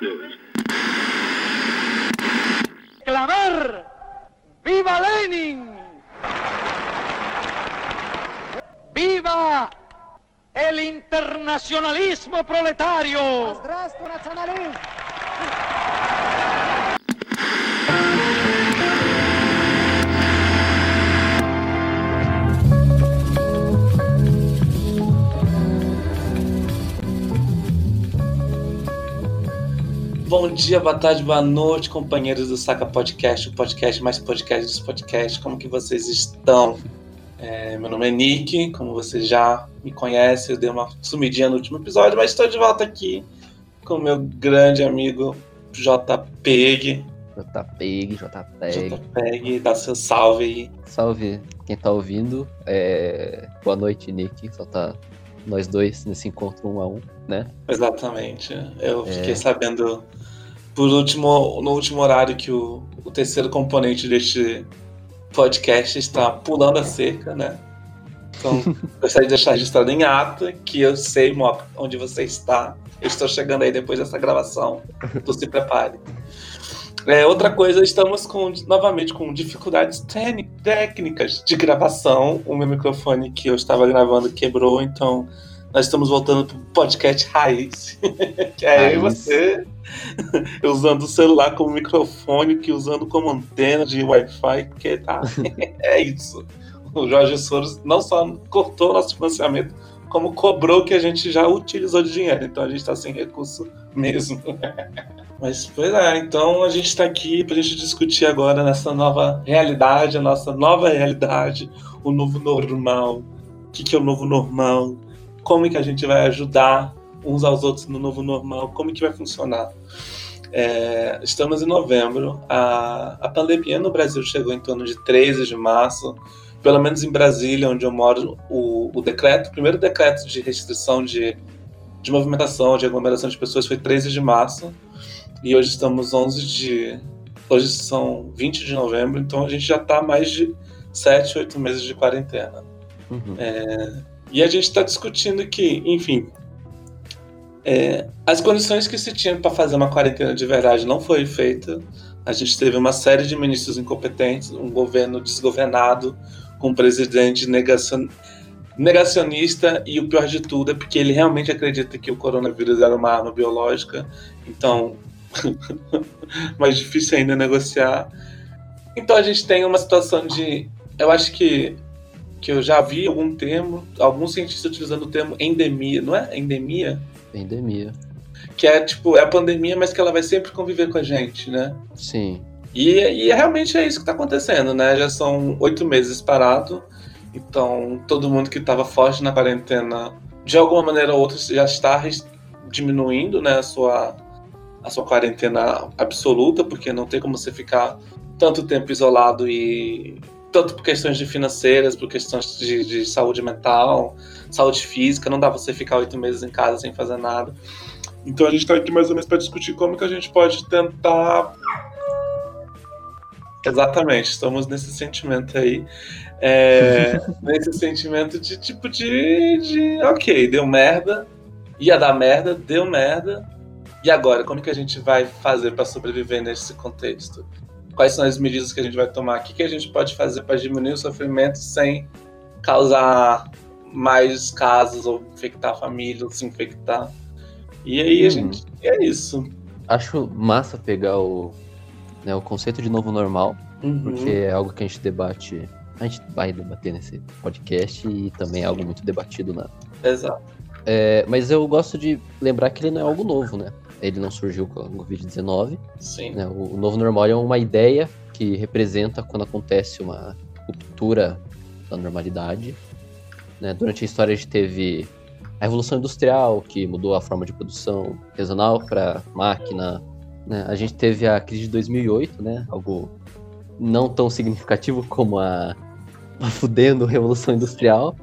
News. clamar ¡Viva Lenin! ¡Viva el internacionalismo proletario! Bom dia, boa tarde, boa noite, companheiros do Saca Podcast, o podcast mais podcast dos podcasts. Como que vocês estão? É, meu nome é Nick, como vocês já me conhecem, eu dei uma sumidinha no último episódio, mas estou de volta aqui com o meu grande amigo JPEG. JPEG, JPEG. JPEG, dá seu salve aí. Salve quem tá ouvindo. É... Boa noite, Nick. Só tá nós dois nesse encontro um a um, né? Exatamente. Eu fiquei é... sabendo por último, no último horário que o, o terceiro componente deste podcast está pulando a cerca, né? Então, gostaria de deixar registrado em ata que eu sei, Moca, onde você está. Eu estou chegando aí depois dessa gravação. Então se prepare. É, outra coisa, estamos com, novamente com dificuldades técnicas de gravação. O meu microfone que eu estava gravando quebrou, então nós estamos voltando para o podcast raiz, que é raiz. eu e você, usando o celular como microfone, que usando como antena de Wi-Fi, que tá, é isso. O Jorge Soros não só cortou nosso financiamento, como cobrou que a gente já utilizou de dinheiro, então a gente está sem recurso mesmo. Mas, pois é, então a gente está aqui para a gente discutir agora nessa nova realidade, a nossa nova realidade, o novo normal. O que, que é o novo normal? Como que a gente vai ajudar uns aos outros no novo normal, como que vai funcionar. É, estamos em novembro, a, a pandemia no Brasil chegou em torno de 13 de março, pelo menos em Brasília, onde eu moro, o, o decreto, o primeiro decreto de restrição de, de movimentação, de aglomeração de pessoas foi 13 de março, e hoje estamos 11 de... Hoje são 20 de novembro, então a gente já está mais de 7, 8 meses de quarentena. Uhum. É, e a gente está discutindo que, enfim, é, as condições que se tinha para fazer uma quarentena de verdade não foi feita. A gente teve uma série de ministros incompetentes, um governo desgovernado, com um presidente negacion, negacionista e o pior de tudo é porque ele realmente acredita que o coronavírus era uma arma biológica. Então, mais difícil ainda negociar. Então a gente tem uma situação de, eu acho que que eu já vi algum termo, algum cientista utilizando o termo endemia, não é? Endemia? Endemia. Que é tipo, é a pandemia, mas que ela vai sempre conviver com a gente, né? Sim. E, e realmente é isso que está acontecendo, né? Já são oito meses parado, então todo mundo que estava forte na quarentena, de alguma maneira ou outra, já está diminuindo, né? A sua, a sua quarentena absoluta, porque não tem como você ficar tanto tempo isolado e tanto por questões de financeiras, por questões de, de, saúde mental, saúde física, não dá você ficar oito meses em casa sem fazer nada. Então a gente está aqui mais ou menos para discutir como que a gente pode tentar. Exatamente, estamos nesse sentimento aí. É, nesse sentimento de tipo de, de. Ok, deu merda, ia dar merda, deu merda. E agora, como que a gente vai fazer para sobreviver nesse contexto? Quais são as medidas que a gente vai tomar, o que, que a gente pode fazer para diminuir o sofrimento sem causar mais casos ou infectar a família, ou se infectar. E aí a hum. gente. É isso. Acho massa pegar o, né, o conceito de novo normal, uhum. porque é algo que a gente debate. A gente vai debater nesse podcast e também é algo muito debatido, né? Exato. É, mas eu gosto de lembrar que ele não é algo novo, né? Ele não surgiu com o Covid-19. Né? O, o novo normal é uma ideia que representa quando acontece uma ruptura da normalidade. Né? Durante a história a gente teve a Revolução Industrial, que mudou a forma de produção artesanal para máquina. Né? A gente teve a crise de 2008, né? algo não tão significativo como a, a fudendo Revolução Industrial,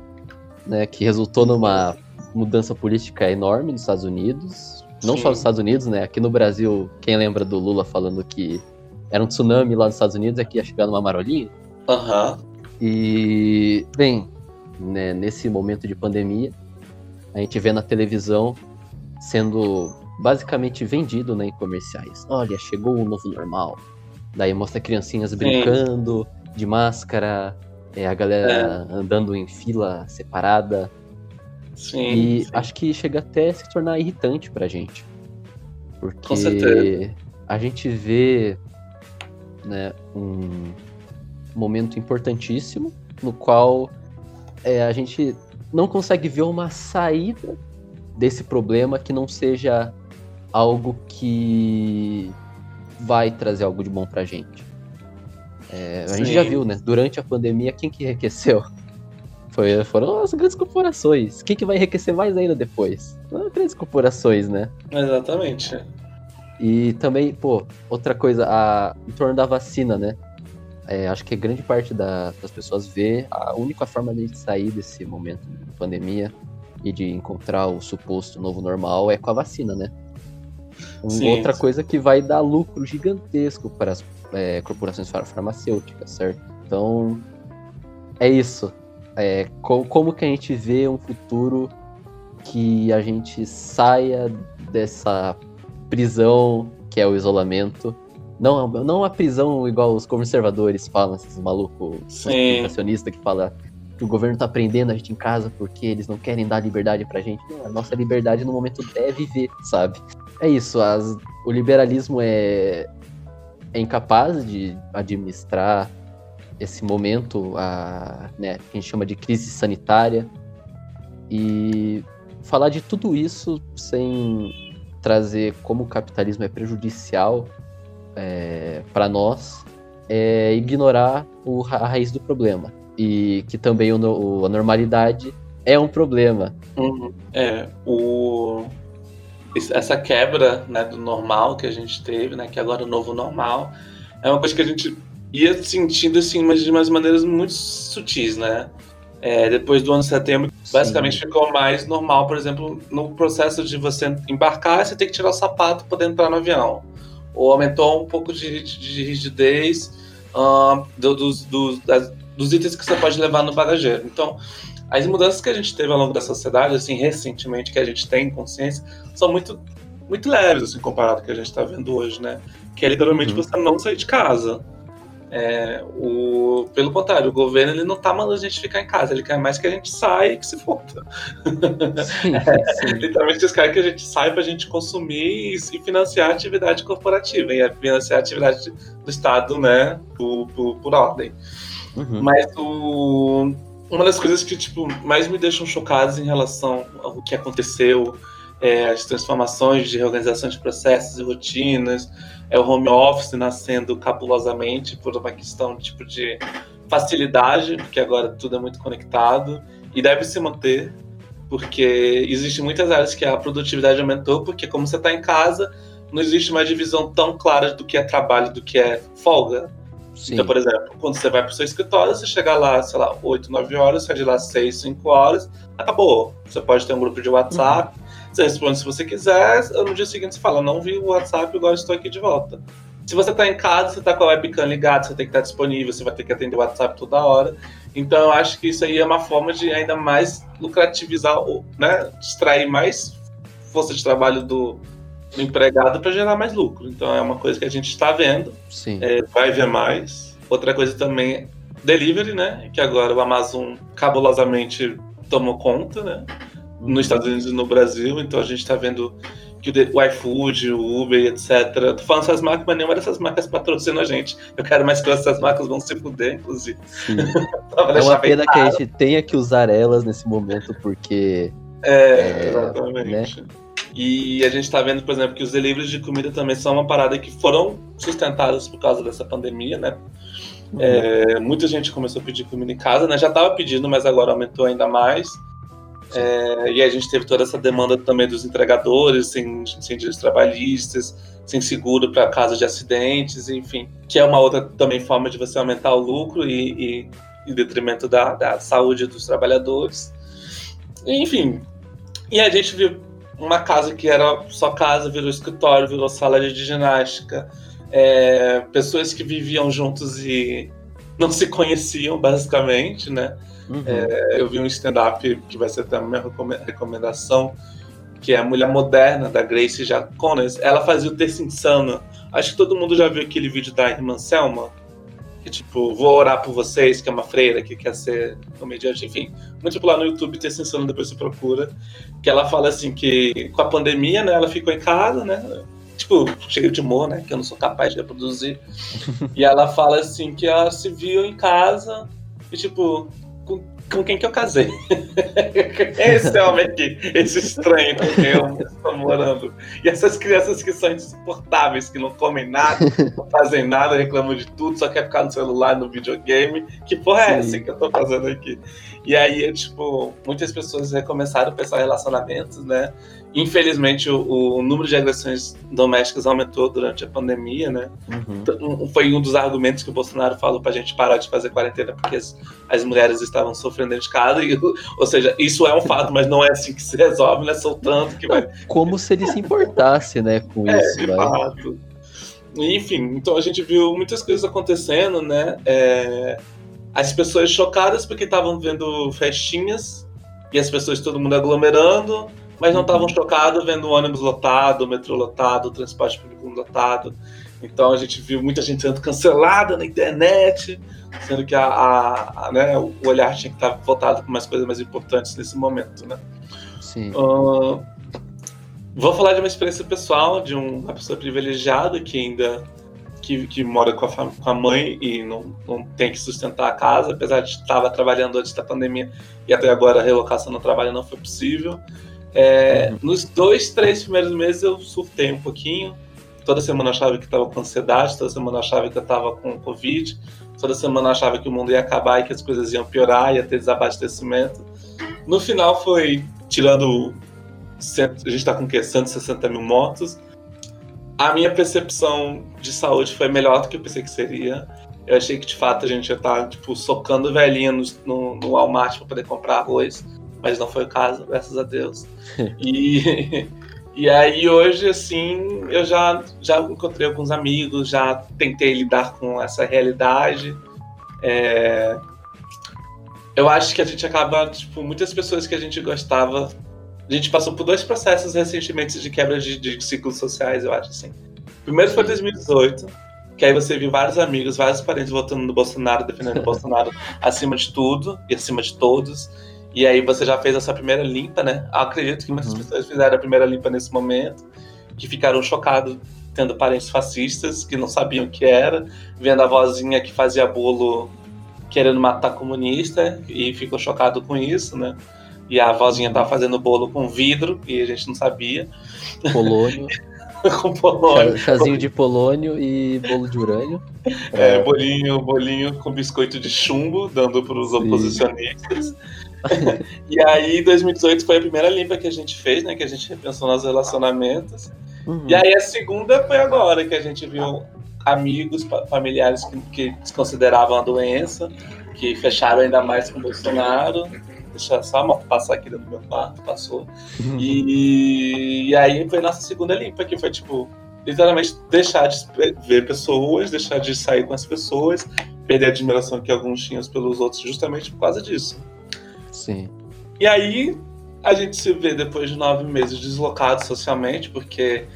né? que resultou numa mudança política enorme nos Estados Unidos, não Sim. só nos Estados Unidos, né? Aqui no Brasil, quem lembra do Lula falando que era um tsunami lá nos Estados Unidos, aqui ia chegar numa marolinha? Aham. Uhum. E, bem, né, nesse momento de pandemia, a gente vê na televisão sendo basicamente vendido né, em comerciais. Olha, chegou o novo normal. Daí mostra criancinhas brincando Sim. de máscara, é, a galera é. andando em fila separada. Sim, e sim. acho que chega até a se tornar irritante pra gente. Porque a gente vê né, um momento importantíssimo no qual é, a gente não consegue ver uma saída desse problema que não seja algo que vai trazer algo de bom pra gente. É, a gente já viu, né? Durante a pandemia, quem que enriqueceu? Foi, foram as grandes corporações. Quem que vai enriquecer mais ainda depois? As grandes corporações, né? Exatamente. E também, pô, outra coisa, a, em torno da vacina, né? É, acho que grande parte da, das pessoas vê a única forma de sair desse momento de pandemia e de encontrar o suposto novo normal é com a vacina, né? Sim, outra sim. coisa que vai dar lucro gigantesco para as é, corporações farmacêuticas, certo? Então, é isso. É, co como que a gente vê um futuro que a gente saia dessa prisão que é o isolamento. Não, não a prisão igual os conservadores falam, esses malucos conspiracionistas que falam que o governo tá prendendo a gente em casa porque eles não querem dar liberdade pra gente. Não, a nossa liberdade no momento é viver, sabe? É isso, as, o liberalismo é, é incapaz de administrar esse momento, a, né, que a gente chama de crise sanitária, e falar de tudo isso sem trazer como o capitalismo é prejudicial é, para nós é ignorar o, a raiz do problema. E que também o, a normalidade é um problema. Uhum. É, o, essa quebra né, do normal que a gente teve, né, que agora é o novo normal, é uma coisa que a gente ia sentindo assim, mas de umas maneiras muito sutis, né? É, depois do ano de setembro, Sim. basicamente ficou mais normal, por exemplo, no processo de você embarcar, você tem que tirar o sapato para entrar no avião. Ou aumentou um pouco de, de rigidez uh, do, dos, dos, das, dos itens que você pode levar no bagageiro. Então, as mudanças que a gente teve ao longo da sociedade, assim, recentemente, que a gente tem consciência, são muito, muito leves, assim, comparado ao que a gente está vendo hoje, né? Que é literalmente uhum. você não sair de casa. É, o, pelo contrário, o governo ele não está mandando a gente ficar em casa, ele quer mais que a gente saia e que se foda. Sim, é, sim. Literalmente eles querem que a gente saia para a gente consumir e, e, financiar a atividade corporativa e financiar a atividade do Estado, né, por, por, por ordem. Uhum. Mas o uma das coisas que tipo mais me deixam chocados em relação ao que aconteceu, é, as transformações de reorganização de processos e rotinas, é o home office nascendo capulosamente por uma questão tipo de facilidade, porque agora tudo é muito conectado e deve se manter, porque existe muitas áreas que a produtividade aumentou, porque como você está em casa, não existe uma divisão tão clara do que é trabalho do que é folga. Sim. Então, por exemplo, quando você vai para o seu escritório, você chega lá, sei lá, 8, 9 horas, sai de lá 6, 5 horas, acabou. Você pode ter um grupo de WhatsApp. Você responde se você quiser, no dia seguinte você fala, não vi o WhatsApp, agora estou aqui de volta. Se você está em casa, você está com a webcam ligada, você tem que estar disponível, você vai ter que atender o WhatsApp toda hora. Então, eu acho que isso aí é uma forma de ainda mais lucrativizar, né, distrair mais força de trabalho do, do empregado para gerar mais lucro. Então é uma coisa que a gente está vendo, é, vai ver mais. Outra coisa também, delivery, né? Que agora o Amazon cabulosamente tomou conta, né? Nos Estados Unidos e no Brasil. Então a gente está vendo que o iFood, o Uber, etc. Tô falando essas marcas, mas nenhuma dessas marcas patrocina a gente. Eu quero mais que essas marcas vão se fuder, inclusive. é uma pena que a gente tenha que usar elas nesse momento, porque. É, é exatamente. Né? E a gente está vendo, por exemplo, que os deliveries de comida também são uma parada que foram sustentadas por causa dessa pandemia, né? Uhum. É, muita gente começou a pedir comida em casa, né? Já estava pedindo, mas agora aumentou ainda mais. É, e a gente teve toda essa demanda também dos entregadores, sem, sem direitos trabalhistas, sem seguro para casos de acidentes, enfim, que é uma outra também forma de você aumentar o lucro e, e em detrimento da, da saúde dos trabalhadores. Enfim, e a gente viu uma casa que era só casa virou escritório, virou sala de ginástica. É, pessoas que viviam juntos e não se conheciam, basicamente, né? Uhum. É, eu vi um stand-up que vai ser até a minha recomendação, que é a mulher moderna da Grace Jacones, ela fazia o Terço Insano. Acho que todo mundo já viu aquele vídeo da irmã Selma, que tipo, vou orar por vocês, que é uma freira que quer ser comediante, enfim, muito popular no YouTube, Terço Insano, depois você procura, que ela fala assim que com a pandemia, né, ela ficou em casa, né, tipo, cheio de humor, né, que eu não sou capaz de reproduzir, e ela fala assim que ela se viu em casa e tipo, com com quem que eu casei. esse homem aqui, esse estranho com quem eu estou morando. E essas crianças que são insuportáveis, que não comem nada, não fazem nada, reclamam de tudo, só quer ficar no celular, no videogame. Que porra é essa que eu tô fazendo aqui? E aí, tipo, muitas pessoas recomeçaram a pensar relacionamentos, né? Infelizmente, o, o, número de agressões domésticas aumentou durante a pandemia, né? Uhum. Foi um dos argumentos que o Bolsonaro falou para a gente parar de fazer quarentena porque as, as mulheres estavam sofrendo dentro de casa. E, ou seja, isso é um fato, mas não é assim que se resolve, né? Soltando que vai. Como se ele se importasse, né, com é, isso. De vai. fato. Enfim, então a gente viu muitas coisas acontecendo, né? É, as pessoas chocadas porque estavam vendo festinhas e as pessoas, todo mundo aglomerando mas não estavam chocados vendo o ônibus lotado, o metrô lotado, o transporte público lotado. Então a gente viu muita gente sendo cancelada na internet, sendo que a, a, a né, o olhar tinha que estar voltado para umas coisas mais importantes nesse momento, né? Sim. Uh, vou falar de uma experiência pessoal de uma pessoa privilegiada que ainda que, que mora com a, com a mãe e não, não tem que sustentar a casa, apesar de estar trabalhando antes da pandemia e até agora a relocação no trabalho não foi possível. É, nos dois, três primeiros meses eu surtei um pouquinho. Toda semana eu achava que estava com ansiedade, toda semana eu achava que eu estava com Covid, toda semana eu achava que o mundo ia acabar e que as coisas iam piorar, ia ter desabastecimento. No final foi, tirando. A gente está com o quê? 160 mil mortos. A minha percepção de saúde foi melhor do que eu pensei que seria. Eu achei que de fato a gente ia estar tá, tipo, socando velhinha no, no, no Walmart para poder comprar arroz mas não foi o caso, graças a Deus. e, e aí hoje, assim, eu já, já encontrei alguns amigos, já tentei lidar com essa realidade. É... Eu acho que a gente acaba, tipo, muitas pessoas que a gente gostava. A gente passou por dois processos recentemente de quebra de, de ciclos sociais, eu acho, assim. Primeiro foi 2018, que aí você viu vários amigos, vários parentes votando no Bolsonaro, defendendo o Bolsonaro acima de tudo e acima de todos. E aí você já fez essa primeira limpa, né? acredito que muitas uhum. pessoas fizeram a primeira limpa nesse momento, que ficaram chocados tendo parentes fascistas que não sabiam o que era, vendo a vozinha que fazia bolo querendo matar comunista e ficou chocado com isso, né? E a vozinha tava fazendo bolo com vidro e a gente não sabia. Polônio. com polônio. Chazinho de polônio e bolo de urânio. É, é, bolinho, bolinho com biscoito de chumbo, dando para os oposicionistas. e aí, 2018 foi a primeira limpa que a gente fez, né? Que a gente repensou nos relacionamentos. Uhum. E aí, a segunda foi agora, que a gente viu amigos, familiares que, que desconsideravam a doença, que fecharam ainda mais com o Bolsonaro. Deixa só passar aqui dentro do meu quarto, passou. Uhum. E, e aí foi nossa segunda limpa, que foi tipo, literalmente deixar de ver pessoas, deixar de sair com as pessoas, perder a admiração que alguns tinham pelos outros, justamente por causa disso. Sim. E aí a gente se vê depois de nove meses deslocado socialmente, porque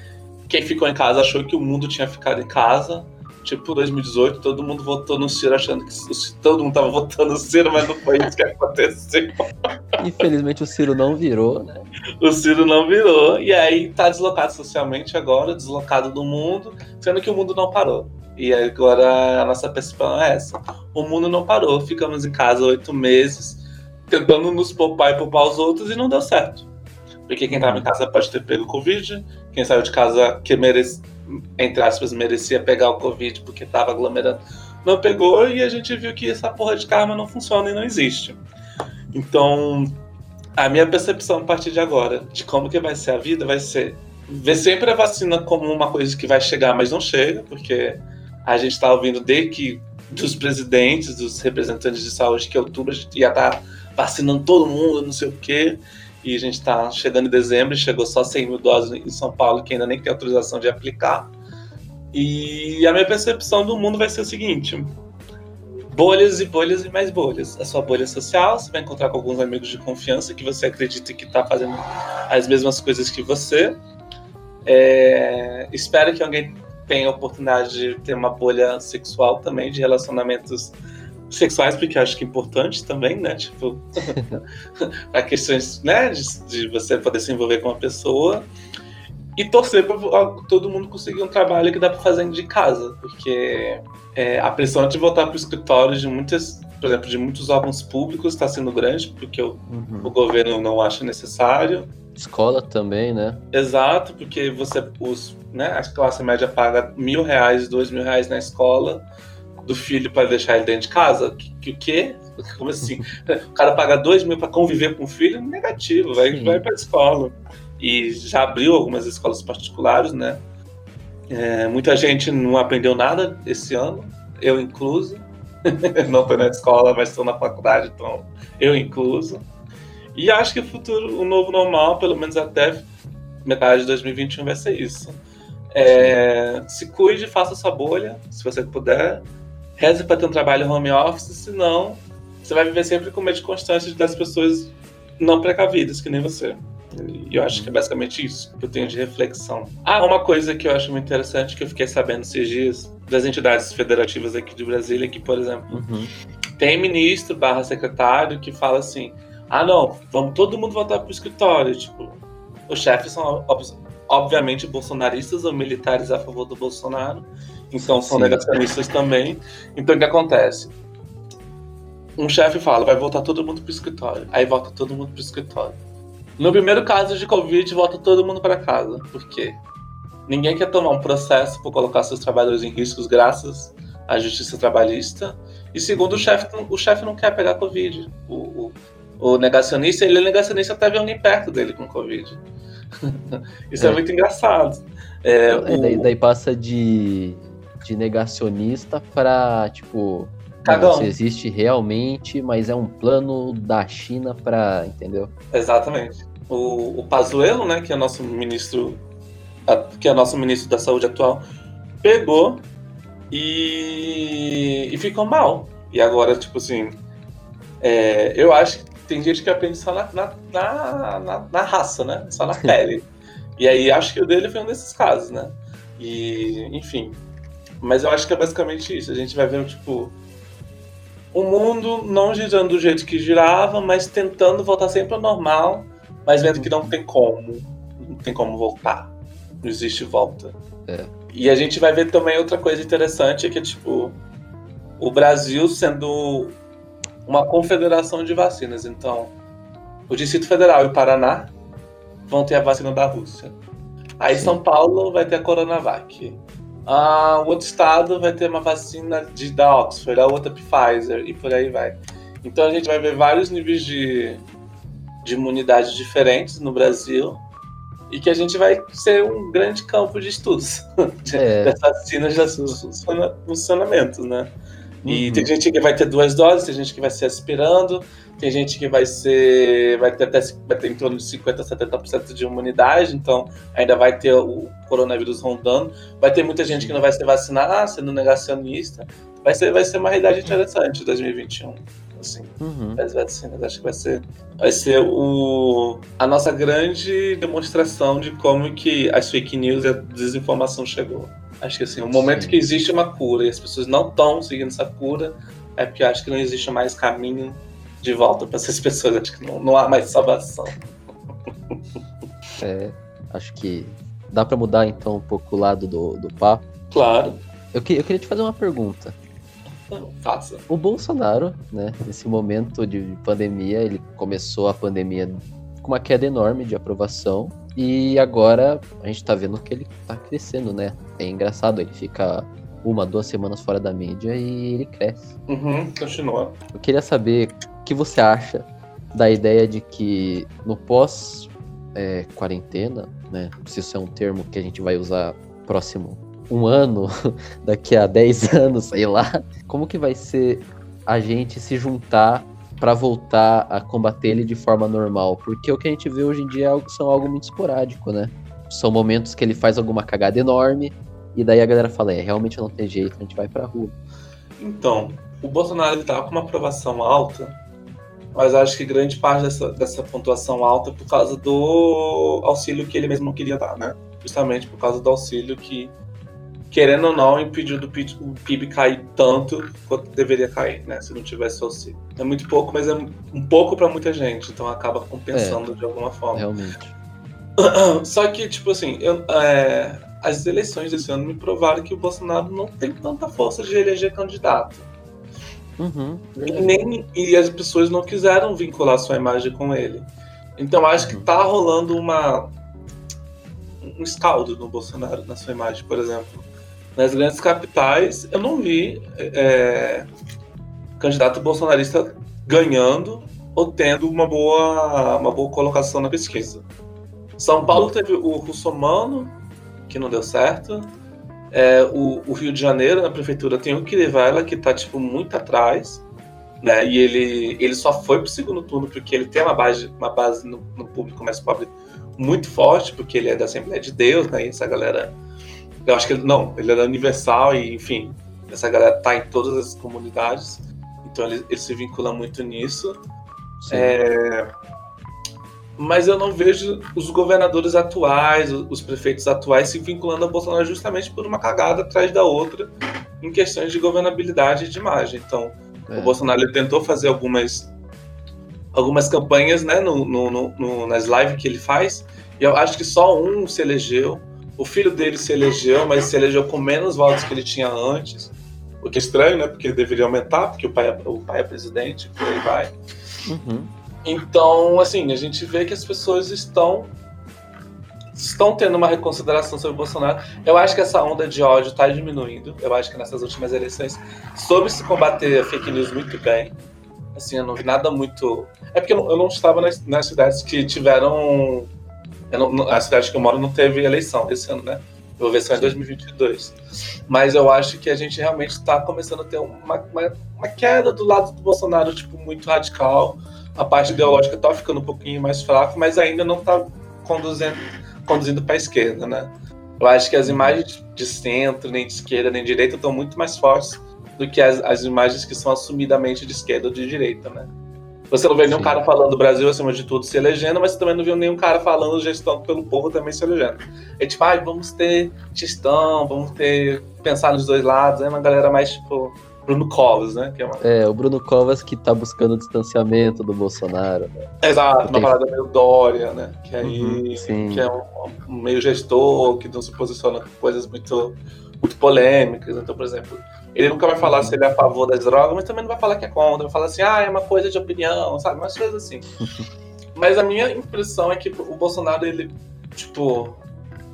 quem ficou em casa achou que o mundo tinha ficado em casa. Tipo, 2018, todo mundo votou no Ciro achando que todo mundo tava votando no Ciro, mas não foi isso que aconteceu. Infelizmente o Ciro não virou, né? O Ciro não virou. E aí tá deslocado socialmente agora, deslocado do mundo, sendo que o mundo não parou. E agora a nossa percepção é essa. O mundo não parou, ficamos em casa oito meses tentando nos poupar e poupar os outros e não deu certo. Porque quem estava em casa pode ter pego Covid, quem saiu de casa que merece, entre aspas, merecia pegar o Covid porque estava aglomerando, não pegou e a gente viu que essa porra de karma não funciona e não existe. Então, a minha percepção a partir de agora, de como que vai ser a vida, vai ser ver sempre a vacina como uma coisa que vai chegar, mas não chega, porque a gente está ouvindo de que dos presidentes, dos representantes de saúde, que outubro a gente ia estar tá vacinando todo mundo, não sei o quê. E a gente está chegando em dezembro chegou só 100 mil doses em São Paulo, que ainda nem tem autorização de aplicar. E a minha percepção do mundo vai ser o seguinte: bolhas e bolhas e mais bolhas. A sua bolha social, você vai encontrar com alguns amigos de confiança que você acredita que está fazendo as mesmas coisas que você. É, espero que alguém tenha a oportunidade de ter uma bolha sexual também, de relacionamentos sexuais, porque acho que é importante também, né? Tipo, para questões, né, de, de, você poder se envolver com uma pessoa e torcer para todo mundo conseguir um trabalho que dá para fazer de casa, porque é, a pressão de voltar para o escritório de muitas, por exemplo, de muitos órgãos públicos está sendo grande, porque o, uhum. o governo não acha necessário. Escola também, né? Exato, porque você, os, né, a classe média paga mil reais, dois mil reais na escola do filho para deixar ele dentro de casa. Que o quê? Como assim? o cara paga dois mil para conviver com o filho? Negativo, vai, vai para a escola. E já abriu algumas escolas particulares, né? É, muita gente não aprendeu nada esse ano, eu incluso. não estou na escola, mas estou na faculdade, então eu incluso. E acho que o futuro, o novo normal, pelo menos até metade de 2021, vai ser isso. É, se cuide, faça sua bolha, se você puder. Reze para ter um trabalho home office, senão você vai viver sempre com medo constante das pessoas não precavidas, que nem você. E eu acho que é basicamente isso que eu tenho de reflexão. Ah, uma coisa que eu acho muito interessante que eu fiquei sabendo esses dias das entidades federativas aqui de Brasília, que, por exemplo, uhum. tem ministro barra secretário que fala assim: ah, não, vamos todo mundo voltar pro escritório. Tipo, os chefes são, obviamente, bolsonaristas ou militares a favor do Bolsonaro, então são Sim. negacionistas também. Então, o que acontece? Um chefe fala, vai voltar todo mundo pro escritório. Aí volta todo mundo pro escritório. No primeiro caso de Covid, volta todo mundo para casa. Por quê? Ninguém quer tomar um processo por colocar seus trabalhadores em riscos graças à justiça trabalhista. E segundo, o chefe o chefe não quer pegar Covid. O, o, o, negacionista, ele é negacionista até ver alguém perto dele com Covid. Isso é, é muito engraçado. É, é, o... daí, daí, passa de, de negacionista para, tipo, Cagão. Se existe realmente, mas é um plano da China para, entendeu? Exatamente. O, o Pazuello, né, que é nosso ministro, que é nosso ministro da Saúde atual, pegou e, e ficou mal. E agora, tipo assim, é, eu acho que tem gente que aprende só na, na, na, na, na raça, né? Só na pele. e aí acho que o dele foi um desses casos, né? E, enfim. Mas eu acho que é basicamente isso. A gente vai vendo, tipo, o mundo não girando do jeito que girava, mas tentando voltar sempre ao normal, mas vendo que não tem como. Não tem como voltar. Não existe volta. É. E a gente vai ver também outra coisa interessante, que é tipo, o Brasil sendo uma confederação de vacinas. Então, o Distrito Federal e o Paraná vão ter a vacina da Rússia. Aí Sim. São Paulo vai ter a Coronavac ah, o outro estado vai ter uma vacina de, da Oxford, a outra Pfizer, e por aí vai. Então a gente vai ver vários níveis de, de imunidade diferentes no Brasil e que a gente vai ser um grande campo de estudos é. das vacinas de funcionamentos, né? E uhum. tem gente que vai ter duas doses, tem gente que vai ser aspirando, tem gente que vai ser. vai ter até vai ter em torno de 50% a 70% de imunidade, então ainda vai ter o coronavírus rondando. Vai ter muita gente que não vai ser vacinada, sendo negacionista. Vai ser, vai ser uma realidade interessante em 2021. Assim, uhum. as vacinas. Acho que vai ser, vai ser o, a nossa grande demonstração de como que as fake news e a desinformação chegou. Acho que assim, o momento Sim. que existe uma cura e as pessoas não estão seguindo essa cura, é porque acho que não existe mais caminho de volta para essas pessoas. Acho que não, não há mais salvação. É, acho que dá para mudar então um pouco o lado do, do papo. Claro. Eu, que, eu queria te fazer uma pergunta. Faça. O Bolsonaro, né, nesse momento de pandemia, ele começou a pandemia com uma queda enorme de aprovação e agora a gente tá vendo que ele tá crescendo, né? É engraçado, ele fica uma, duas semanas fora da mídia e ele cresce. Uhum, continua. Eu queria saber que você acha da ideia de que no pós é, quarentena, né? Se isso é um termo que a gente vai usar próximo um ano, daqui a 10 anos, sei lá. Como que vai ser a gente se juntar para voltar a combater ele de forma normal. Porque o que a gente vê hoje em dia é algo, são algo muito esporádico, né? São momentos que ele faz alguma cagada enorme e daí a galera fala, é, realmente não tem jeito, a gente vai pra rua. Então, o Bolsonaro estava com uma aprovação alta, mas acho que grande parte dessa, dessa pontuação alta é por causa do auxílio que ele mesmo não queria dar, né? Justamente por causa do auxílio que, querendo ou não, impediu do PIB, o PIB cair tanto quanto deveria cair, né? Se não tivesse auxílio. É muito pouco, mas é um pouco para muita gente, então acaba compensando é, de alguma forma. Realmente. Só que, tipo assim, eu, é, as eleições desse ano me provaram que o Bolsonaro não tem tanta força de eleger candidato. Uhum, e, nem, e as pessoas não quiseram vincular sua imagem com ele. Então acho que tá rolando uma um escaldo no Bolsonaro na sua imagem, por exemplo. Nas grandes capitais, eu não vi é, candidato bolsonarista ganhando ou tendo uma boa, uma boa colocação na pesquisa. São Paulo teve o Russomano, que não deu certo. É, o, o, Rio de Janeiro, na prefeitura, tem o Kirivella, que está tipo, muito atrás. Né? E ele, ele só foi pro segundo turno porque ele tem uma base, uma base no, no público mais pobre muito forte, porque ele é da Assembleia de Deus, né? E essa galera. Eu acho que ele. Não, ele é da Universal, e enfim, essa galera tá em todas as comunidades. Então ele, ele se vincula muito nisso. É, mas eu não vejo os governadores atuais, os prefeitos atuais se vinculando ao Bolsonaro justamente por uma cagada atrás da outra em questões de governabilidade e de imagem. Então, é. o Bolsonaro tentou fazer algumas algumas campanhas né, no, no, no, nas lives que ele faz, e eu acho que só um se elegeu. O filho dele se elegeu, mas se elegeu com menos votos que ele tinha antes. O que é estranho, né? Porque ele deveria aumentar, porque o pai é, o pai é presidente, por aí vai. Uhum. Então, assim, a gente vê que as pessoas estão estão tendo uma reconsideração sobre o Bolsonaro. Eu acho que essa onda de ódio está diminuindo. Eu acho que nessas últimas eleições soube se combater a fake news muito bem. Assim, eu não vi nada muito. É porque eu não, eu não estava nas, nas, cidades que tiveram. Não, a cidade que eu moro não teve eleição esse ano, né? Eu vou ver só em 2022. Mas eu acho que a gente realmente está começando a ter uma, uma, uma queda do lado do Bolsonaro, tipo, muito radical a parte ideológica está ficando um pouquinho mais fraca, mas ainda não está conduzindo, conduzindo para a esquerda, né? Eu acho que as imagens de centro, nem de esquerda, nem de direita estão muito mais fortes do que as, as imagens que são assumidamente de esquerda ou de direita, né? Você não vê nenhum Sim. cara falando Brasil acima de tudo se elegendo, mas você também não viu nenhum cara falando gestão pelo povo também se elegendo. É tipo, ah, vamos ter gestão, vamos ter pensar nos dois lados, é uma galera mais tipo Bruno Covas, né? É, uma... é, o Bruno Covas que tá buscando o distanciamento do Bolsonaro. Né? Exato, uma parada meio Dória, né? Que aí uhum, que é um, um, meio gestor, que não se posiciona com coisas muito, muito polêmicas. Então, por exemplo, ele nunca vai falar se ele é a favor das drogas, mas também não vai falar que é contra. Vai falar assim, ah, é uma coisa de opinião, sabe? Umas coisas assim. mas a minha impressão é que o Bolsonaro, ele, tipo,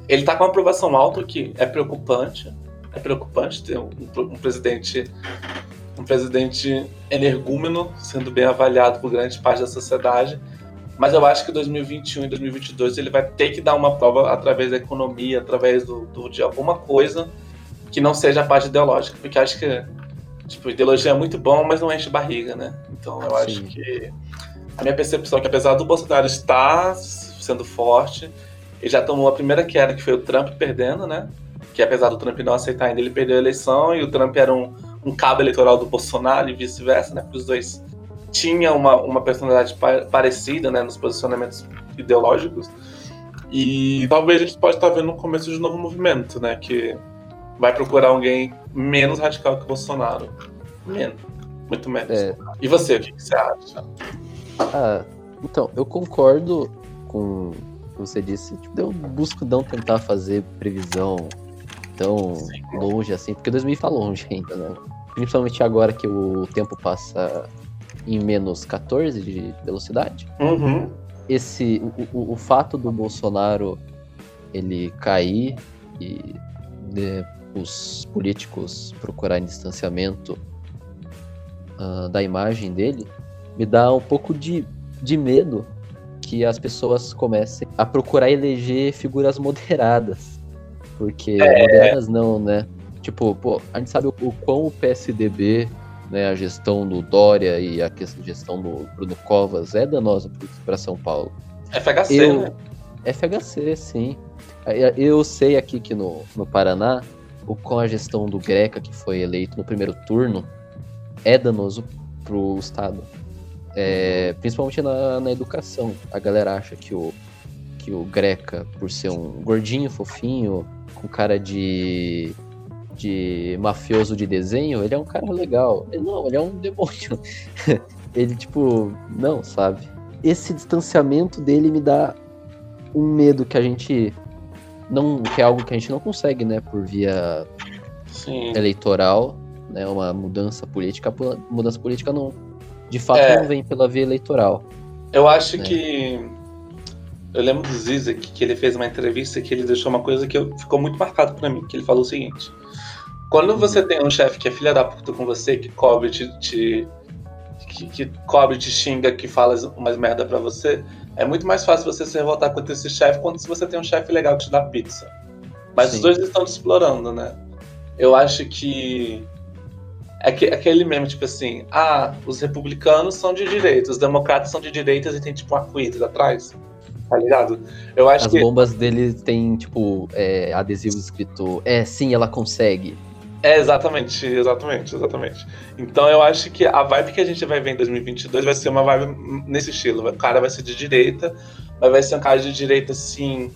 ele tá com uma aprovação alta, que é preocupante é preocupante ter um, um presidente um presidente energúmeno sendo bem avaliado por grande parte da sociedade. Mas eu acho que 2021 e 2022 ele vai ter que dar uma prova através da economia, através do, do de alguma coisa que não seja a parte ideológica, porque acho que tipo, ideologia é muito bom, mas não enche barriga, né? Então eu Sim. acho que a minha percepção é que apesar do Bolsonaro estar sendo forte, ele já tomou a primeira queda, que foi o Trump perdendo, né? Que apesar do Trump não aceitar ainda, ele perdeu a eleição e o Trump era um, um cabo eleitoral do Bolsonaro e vice-versa, né? Porque os dois tinham uma, uma personalidade parecida, né? Nos posicionamentos ideológicos. E talvez a gente pode estar vendo o começo de um novo movimento, né? Que vai procurar alguém menos radical que o Bolsonaro. Menos. Muito menos. É. E você, o que, que você acha? Ah, então, eu concordo com o que você disse. Tipo, eu busco não tentar fazer previsão tão Sim. longe assim, porque 2000 tá longe ainda, né? Principalmente agora que o tempo passa em menos 14 de velocidade. Uhum. Esse, o, o, o, fato do Bolsonaro ele cair e de, os políticos procurarem distanciamento uh, da imagem dele me dá um pouco de, de medo que as pessoas comecem a procurar eleger figuras moderadas porque é... modernas não, né? Tipo, pô, a gente sabe o, o quão o PSDB, né, a gestão do Dória e a gestão do Bruno Covas é danosa para São Paulo. FHC, eu, né? FHC, sim. Eu sei aqui que no, no Paraná, o, com a gestão do Greca, que foi eleito no primeiro turno, é danoso pro Estado. É, principalmente na, na educação. A galera acha que o, que o Greca, por ser um gordinho, fofinho, com cara de, de mafioso de desenho, ele é um cara legal. Ele, não, ele é um demônio. ele, tipo, não, sabe? Esse distanciamento dele me dá um medo que a gente não que é algo que a gente não consegue, né, por via Sim. eleitoral, né, uma mudança política, mudança política não, de fato é. não vem pela via eleitoral. Eu acho né? que eu lembro do Zizek que ele fez uma entrevista que ele deixou uma coisa que eu, ficou muito marcado para mim, que ele falou o seguinte: quando você tem um chefe que é filha da puta com você, que cobre te, te que, que cobre, te xinga, que fala umas merda para você, é muito mais fácil você se revoltar contra esse chefe quando se você tem um chefe legal que te dá pizza. Mas Sim. os dois estão te explorando, né? Eu acho que é que, aquele mesmo, tipo assim, ah, os republicanos são de direita, os democratas são de direitas e tem tipo um arco-íris atrás. Tá ligado? Eu acho As que... bombas dele tem, tipo, é, adesivos escrito É, sim, ela consegue. É, exatamente, exatamente, exatamente. Então eu acho que a vibe que a gente vai ver em 2022 vai ser uma vibe nesse estilo. O cara vai ser de direita, mas vai ser um cara de direita assim.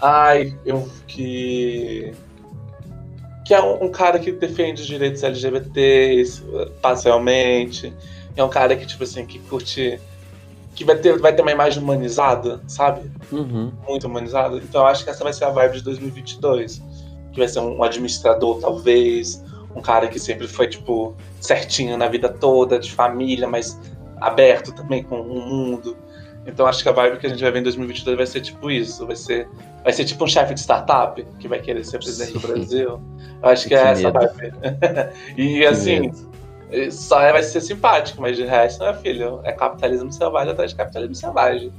Ai, eu que. Que é um, um cara que defende os direitos LGBTs parcialmente. É um cara que, tipo assim, que curte. Que vai ter, vai ter uma imagem humanizada, sabe? Uhum. Muito humanizada. Então eu acho que essa vai ser a vibe de 2022 que vai ser um administrador, talvez, um cara que sempre foi, tipo, certinho na vida toda, de família, mas aberto também com o mundo. Então acho que a vibe que a gente vai ver em 2022 vai ser tipo isso, vai ser, vai ser tipo um chefe de startup que vai querer ser presidente Sim. do Brasil. Eu acho que, que é essa medo. vibe. e que assim, medo. Só vai ser simpático, mas de resto, meu filho, é capitalismo selvagem atrás de capitalismo selvagem.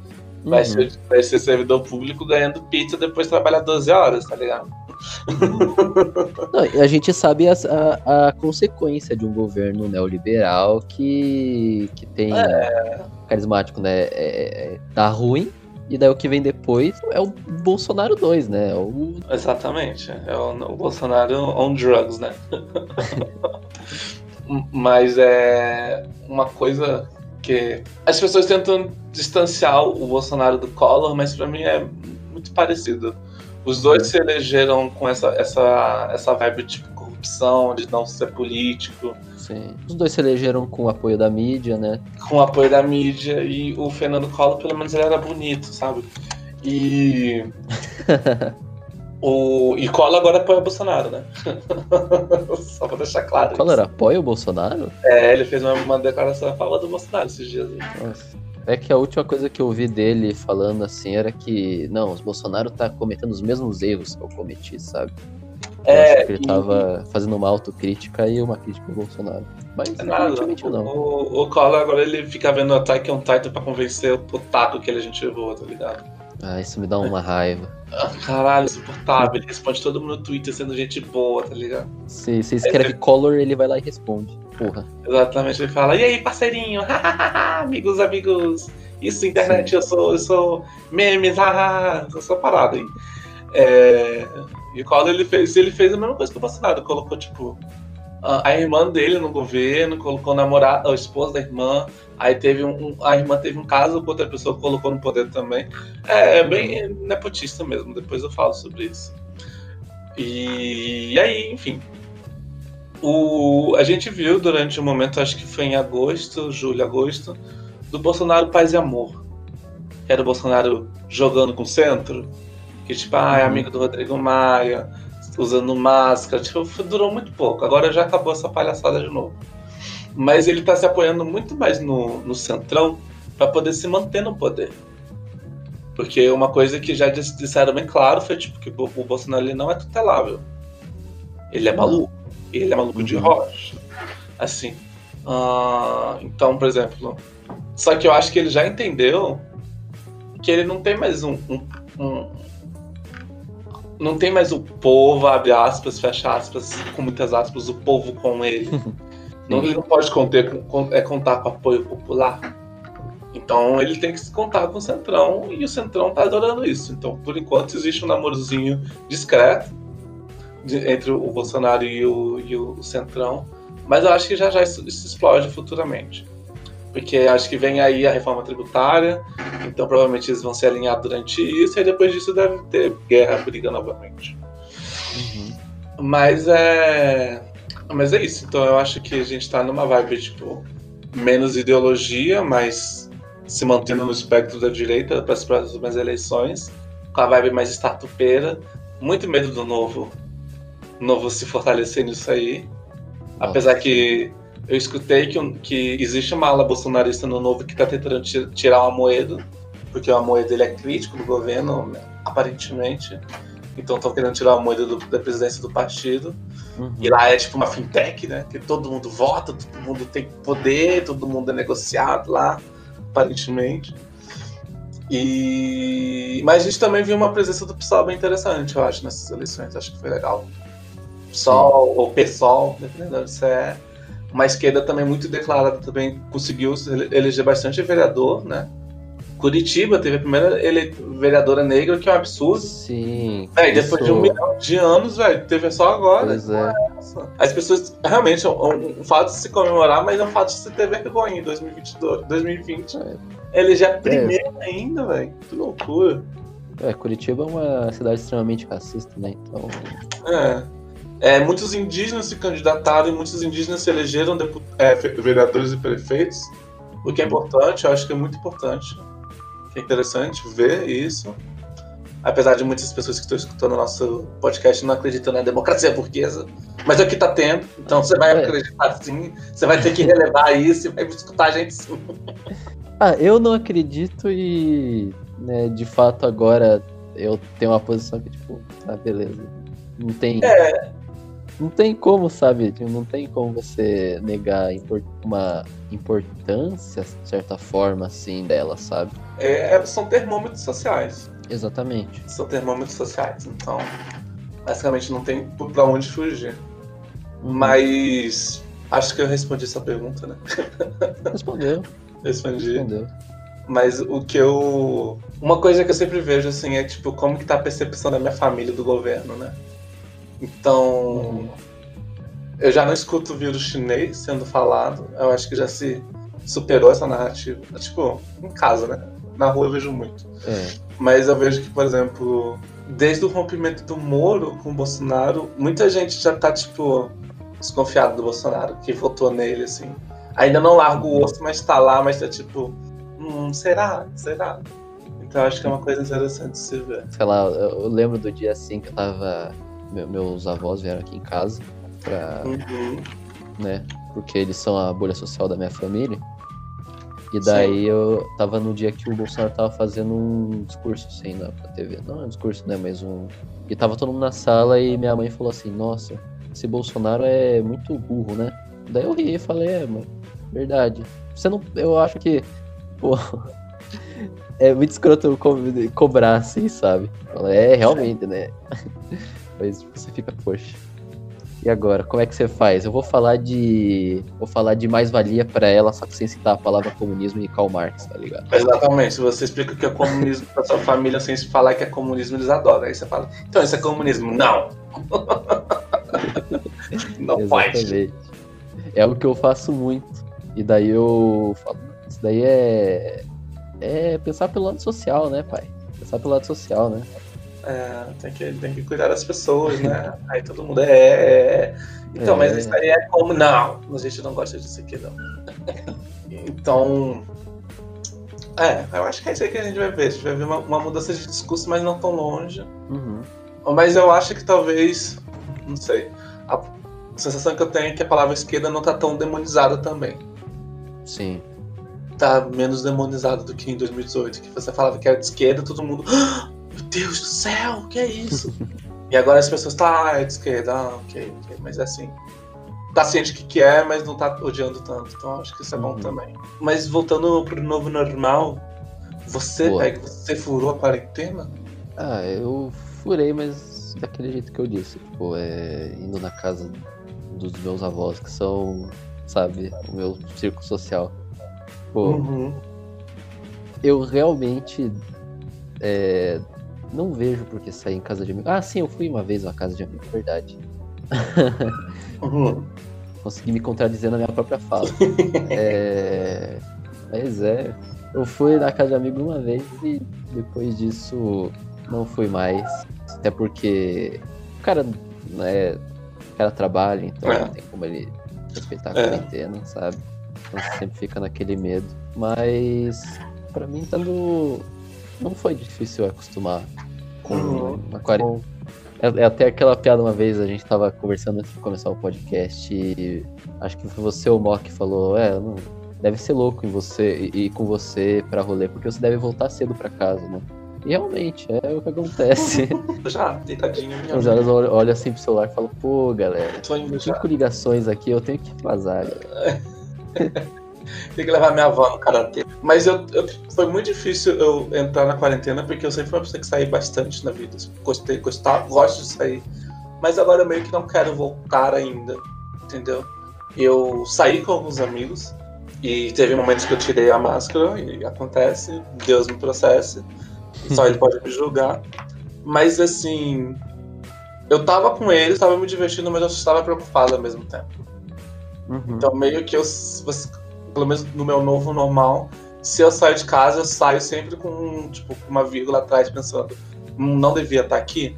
Vai, uhum. ser, vai ser servidor público ganhando pizza depois trabalhar 12 horas, tá ligado? Não, a gente sabe a, a, a, consequência de um governo neoliberal que, que tem é. carismático, né? É, é, tá ruim, e daí o que vem depois é o Bolsonaro 2, né? O... Exatamente. É o, o Bolsonaro on drugs, né? Mas é uma coisa que as pessoas tentam distanciar o Bolsonaro do Collor, mas para mim é muito parecido. Os dois se elegeram com essa, essa, essa vibe de tipo, corrupção, de não ser político. Sim. Os dois se elegeram com o apoio da mídia, né? Com o apoio da mídia. E o Fernando Collor, pelo menos, ele era bonito, sabe? E. o... E Collor agora apoia o Bolsonaro, né? Só pra deixar claro. O Collor apoia o Bolsonaro? É, ele fez uma, uma declaração a favor do Bolsonaro esses dias. Nossa. É que a última coisa que eu ouvi dele falando assim era que, não, os Bolsonaro tá cometendo os mesmos erros que eu cometi, sabe? É, ele e... tava fazendo uma autocrítica e uma crítica ao Bolsonaro. Mas é nada, não. O, o Collor agora ele fica vendo o Attack on Titan pra convencer o taco que ele a gente levou, tá ligado? Ah, isso me dá uma raiva. Caralho, insuportável. Ele responde todo mundo no Twitter sendo gente boa, tá ligado? Se você escreve é, Color, ele vai lá e responde. Porra. Exatamente, ele fala, e aí, parceirinho? amigos, amigos. Isso, internet, eu sou, eu sou memes, haha, eu sou parado aí. É... E o Collor, ele fez, ele fez a mesma coisa que o Bolsonaro, colocou, tipo, a irmã dele no governo, colocou namorada, a esposa da irmã, aí teve um, a irmã teve um caso com outra pessoa que colocou no poder também. É, é bem nepotista mesmo, depois eu falo sobre isso. E, e aí, enfim. O, a gente viu durante um momento, acho que foi em agosto, julho, agosto, do Bolsonaro Paz e Amor. Que era o Bolsonaro jogando com o centro. Que tipo, ah, é uhum. amigo do Rodrigo Maia, usando máscara. Tipo, durou muito pouco. Agora já acabou essa palhaçada de novo. Mas ele tá se apoiando muito mais no, no centrão para poder se manter no poder. Porque uma coisa que já disseram bem claro foi tipo que o Bolsonaro ele não é tutelável. Ele é maluco. Ele é maluco de uhum. rocha. Assim. Uh, então, por exemplo. Só que eu acho que ele já entendeu que ele não tem mais um, um, um não tem mais o povo, abre aspas, fecha aspas, com muitas aspas, o povo com ele. não, ele não pode conter, é, contar com apoio popular. Então ele tem que se contar com o Centrão e o Centrão tá adorando isso. Então, por enquanto, existe um namorozinho discreto de, entre o Bolsonaro e o, e o Centrão. Mas eu acho que já já isso, isso explode futuramente. Porque acho que vem aí a reforma tributária, então provavelmente eles vão se alinhar durante isso, e depois disso deve ter guerra, briga novamente. Uhum. Mas é. Mas é isso. Então eu acho que a gente tá numa vibe, tipo, menos ideologia, mas se mantendo no espectro da direita para as próximas eleições, com a vibe mais startupeira. Muito medo do novo, novo se fortalecer nisso aí. Apesar que eu escutei que, que existe uma ala bolsonarista no novo que está tentando tirar o Amoedo, porque o Amoedo ele é crítico do governo, aparentemente. Então estão querendo tirar o Amoedo do, da presidência do partido. Uhum. E lá é tipo uma fintech, né? Que todo mundo vota, todo mundo tem poder, todo mundo é negociado lá, aparentemente. E... Mas a gente também viu uma presença do PSOL bem interessante, eu acho, nessas eleições. Acho que foi legal. PSOL ou PSOL, dependendo se é uma esquerda também muito declarada, também conseguiu eleger bastante vereador, né? Curitiba teve a primeira ele... vereadora negra, que é um absurdo. Sim. É, depois de um milhão de anos, velho, teve só agora. Pois é. As pessoas, realmente, é um, um, fato de se comemorar, mas é um fato de se ter vergonha em 2022, 2020. É. Ele já é primeiro é. ainda, velho. Que loucura. É, Curitiba é uma cidade extremamente racista, né? Então. É. É, muitos indígenas se candidataram e muitos indígenas se elegeram é, vereadores e prefeitos, o que é importante, eu acho que é muito importante. É interessante ver isso. Apesar de muitas pessoas que estão escutando o nosso podcast não acreditam na democracia burguesa, mas é o que está tendo, então você vai é. acreditar sim, você vai ter que relevar isso e vai escutar a gente sim. Ah, eu não acredito e, né, de fato, agora eu tenho uma posição que, tipo, tá, beleza. Não tem. É. Não tem como, sabe? Não tem como você negar uma importância, de certa forma, assim, dela, sabe? É, é, são termômetros sociais. Exatamente. São termômetros sociais, então, basicamente não tem pra onde fugir. Uhum. Mas acho que eu respondi essa pergunta, né? Respondeu. Respondi. Respondeu. Mas o que eu. Uma coisa que eu sempre vejo, assim, é tipo, como que tá a percepção da minha família do governo, né? Então. Eu já não escuto o vírus chinês sendo falado. Eu acho que já se superou essa narrativa. Tipo, em casa, né? Na rua eu vejo muito. É. Mas eu vejo que, por exemplo, desde o rompimento do Moro com o Bolsonaro, muita gente já tá, tipo, desconfiado do Bolsonaro, que votou nele, assim. Ainda não larga o osso, mas tá lá, mas tá tipo, hum, será? Será? Então acho que é uma coisa interessante de se ver. Sei lá, eu lembro do dia assim que eu tava. Meus avós vieram aqui em casa pra. Uhum. né? Porque eles são a bolha social da minha família. E daí Sim. eu tava no dia que o Bolsonaro tava fazendo um discurso assim na TV. Não é um discurso, né? Mas um. E tava todo mundo na sala e minha mãe falou assim, nossa, esse Bolsonaro é muito burro, né? Daí eu ri e falei, é, mano, Verdade. Você não. Eu acho que. Pô. É muito escroto co cobrar assim, sabe? É, realmente, né? Mas você fica, poxa. E agora, como é que você faz? Eu vou falar de. Vou falar de mais-valia para ela, só que sem citar a palavra comunismo e Karl Marx, tá ligado? Exatamente. Se você explica o que é comunismo pra sua família sem falar que é comunismo, eles adoram. Aí você fala, então isso é comunismo. Não! Não pode. É o que eu faço muito. E daí eu falo, isso daí é. É pensar pelo lado social, né, pai? Pensar pelo lado social, né? É, tem que, tem que cuidar das pessoas, né? Aí todo mundo é. é, é. Então, é. mas isso aí é como. Não, a gente não gosta disso aqui, não. então. É, eu acho que é isso aí que a gente vai ver. A gente vai ver uma, uma mudança de discurso, mas não tão longe. Uhum. Mas eu acho que talvez. Não sei. A sensação que eu tenho é que a palavra esquerda não tá tão demonizada também. Sim. Tá menos demonizado do que em 2018, que você falava que era de esquerda, todo mundo. Ah, meu Deus do céu, o que é isso? e agora as pessoas tá, ah, é de esquerda, ah, ok, ok, mas é assim. Tá ciente que, que é, mas não tá odiando tanto. Então acho que isso é bom uhum. também. Mas voltando pro novo normal, você, Peg, você furou a quarentena? Ah, eu furei, mas daquele jeito que eu disse. Tipo, é, indo na casa dos meus avós, que são sabe? O meu círculo social. Pô, uhum. eu realmente é, não vejo por que sair em casa de amigo. Ah, sim, eu fui uma vez a casa de amigo, verdade. Uhum. consegui me contradizer na minha própria fala. é... Mas é. Eu fui na casa de amigo uma vez e depois disso não fui mais. Até porque o cara, né, o cara trabalha, então é. não tem como ele respeitar a é. quarentena, sabe? Então você sempre fica naquele medo. Mas para mim tá no... não foi difícil acostumar com uhum. a quarentena. É, é, até aquela piada uma vez, a gente tava conversando antes de começar o podcast e acho que foi você ou o Mock que falou, é, não, deve ser louco em você e com você para rolê, porque você deve voltar cedo para casa, né? E realmente, é o que acontece. Já, deitadinho. Os horas olha assim pro celular e falo, pô, galera, cinco ligações aqui, eu tenho que vazar, galera. Tem que levar minha avó no karatê. Mas eu, eu, foi muito difícil eu entrar na quarentena, porque eu sempre fui uma pessoa que saí bastante na vida. Gostei, gostar, gosto de sair. Mas agora eu meio que não quero voltar ainda, entendeu? Eu saí com alguns amigos, e teve momentos que eu tirei a máscara, e acontece, Deus me processe, só ele pode me julgar. Mas assim, eu tava com eles, tava me divertindo, mas eu estava preocupado ao mesmo tempo. Uhum. Então meio que eu, pelo menos no meu novo normal, se eu saio de casa, eu saio sempre com tipo, uma vírgula atrás, pensando, hum, não devia estar aqui,